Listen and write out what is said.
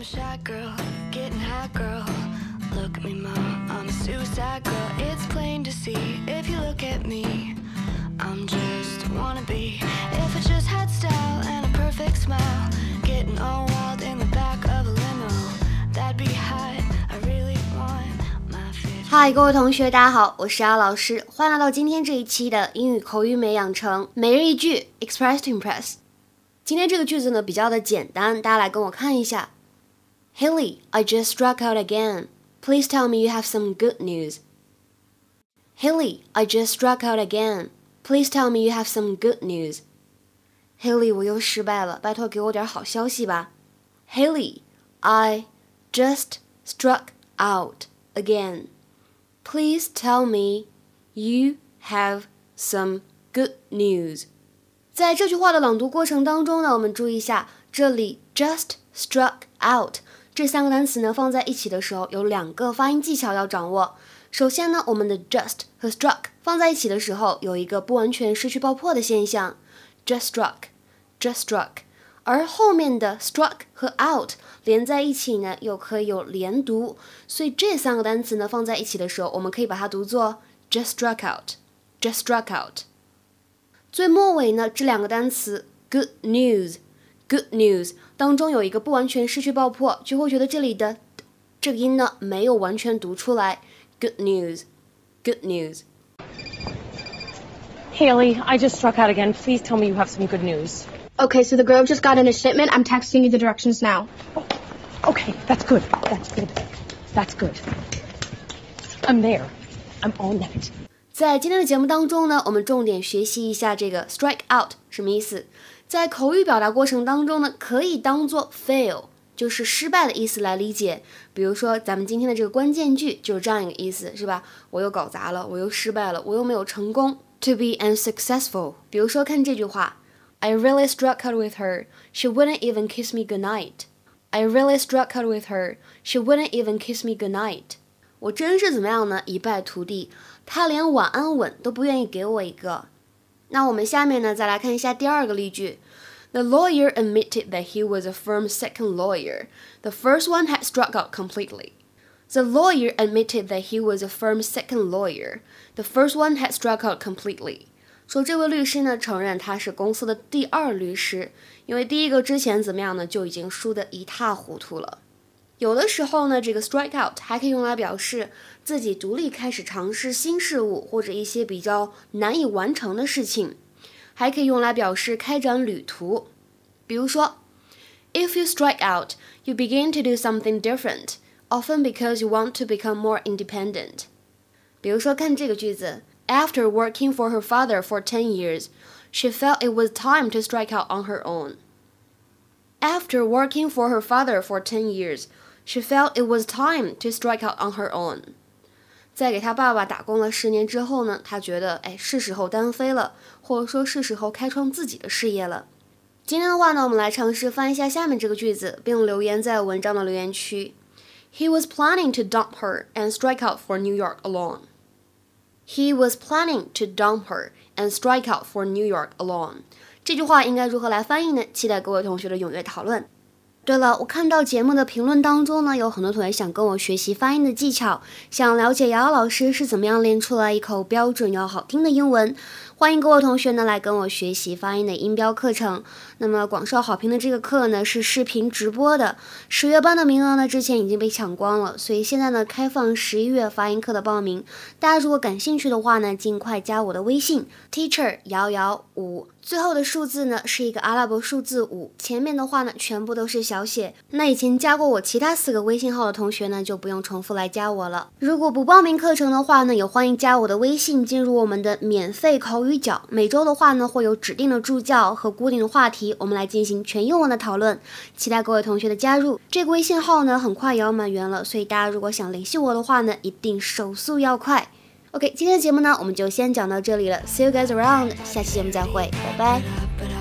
A shy girl, getting high girl. Look at me, mom, I'm a suicide girl. It's plain to see if you look at me. I'm just wanna be. If I just had style and a perfect smile, getting all wild in the back of a limo, that'd be hot. I really want my fit. 嗨，各位同学，大家好，我是阿老师，欢迎来到今天这一期的英语口语美养成每日一句 Express to Impress。今天这个句子呢比较的简单，大家来跟我看一下。Haley, I just struck out again. Please tell me you have some good news. Haley, I just struck out again. Please tell me you have some good news. Haley，我又失败了，拜托给我点好消息吧。Haley, I just struck out again. Please tell me you have some good news. 在这句话的朗读过程当中呢，我们注意一下，这里 just struck out 这三个单词呢放在一起的时候，有两个发音技巧要掌握。首先呢，我们的 just 和 struck 放在一起的时候，有一个不完全失去爆破的现象，just struck，just struck。而后面的 struck 和 out 连在一起呢，又可以有连读，所以这三个单词呢放在一起的时候，我们可以把它读作 just struck out，just struck out。最末尾呢，这两个单词 good news news，good news 当中有一个不完全失去爆破，就会觉得这里的这个音呢没有完全读出来。good news，good news。 Haley, I just struck out again. Please tell me you have some good news. Okay, so the Grove just got in a shipment. I'm texting you the directions now. Okay, that's good. That's good. That's good. I'm there. I'm on that. 在今天的节目当中呢，我们重点学习一下这个 strike out 什么意思。 在口语表达过程当中呢，可以当做 fail，就是失败的意思来理解。比如说，咱们今天的这个关键句就是这样一个意思，是吧？我又搞砸了，我又失败了，我又没有成功。To be unsuccessful。比如说，看这句话：I really struck out with her. She wouldn't even kiss me goodnight. I really struck out with her. She wouldn't even kiss me goodnight. 我真是怎么样呢？一败涂地。她连晚安吻都不愿意给我一个。那我们下面呢，再来看一下第二个例句。The lawyer admitted that he was a firm's second lawyer. The first one had struck out completely. The lawyer admitted that he was a firm's second lawyer. The first one had struck out completely. 说这位律师呢承认他是公司的第二律师，因为第一个之前怎么样呢就已经输得一塌糊涂了。 有的时候呢，这个 strike out 还可以用来表示自己独立开始尝试新事物或者一些比较难以完成的事情，还可以用来表示开展旅途。比如说，If you strike out, you begin to do something different, often because you want to become more independent. 比如说，看这个句子：After working for her father for ten years, she felt it was time to strike out on her own. After working for her father for ten years, she felt it was time to strike out on her own. 在给她爸爸打工了十年之后呢，她觉得，哎，是时候单飞了，或者说是时候开创自己的事业了。今天的话呢，我们来尝试翻译一下下面这个句子，并留言在文章的留言区。He was planning to dump her and strike out for New York alone. He was planning to dump her and strike out for New York alone. 这句话应该如何来翻译呢？期待各位同学的踊跃讨论。 对了，我看到节目的评论当中呢，有很多同学想跟我学习发音的技巧，想了解瑶瑶老师是怎么样练出来一口标准又好听的英文。欢迎各位同学呢来跟我学习发音的音标课程。那么广受好评的这个课呢是视频直播的，十月班的名额呢之前已经被抢光了，所以现在呢开放十一月发音课的报名。大家如果感兴趣的话呢，尽快加我的微信 teacher 瑶瑶五，最后的数字呢是一个阿拉伯数字五，前面的话呢全部都是小写。那以前加过我其他四个微信号的同学呢就不用重复来加我了。如果不报名课程的话呢，也欢迎加我的微信进入我们的免费口语。微角每周的话呢，会有指定的助教和固定的话题，我们来进行全英文的讨论。期待各位同学的加入。这个微信号呢，很快也要满员了，所以大家如果想联系我的话呢，一定手速要快。OK，今天的节目呢，我们就先讲到这里了。See you guys around，下期节目再会，拜拜。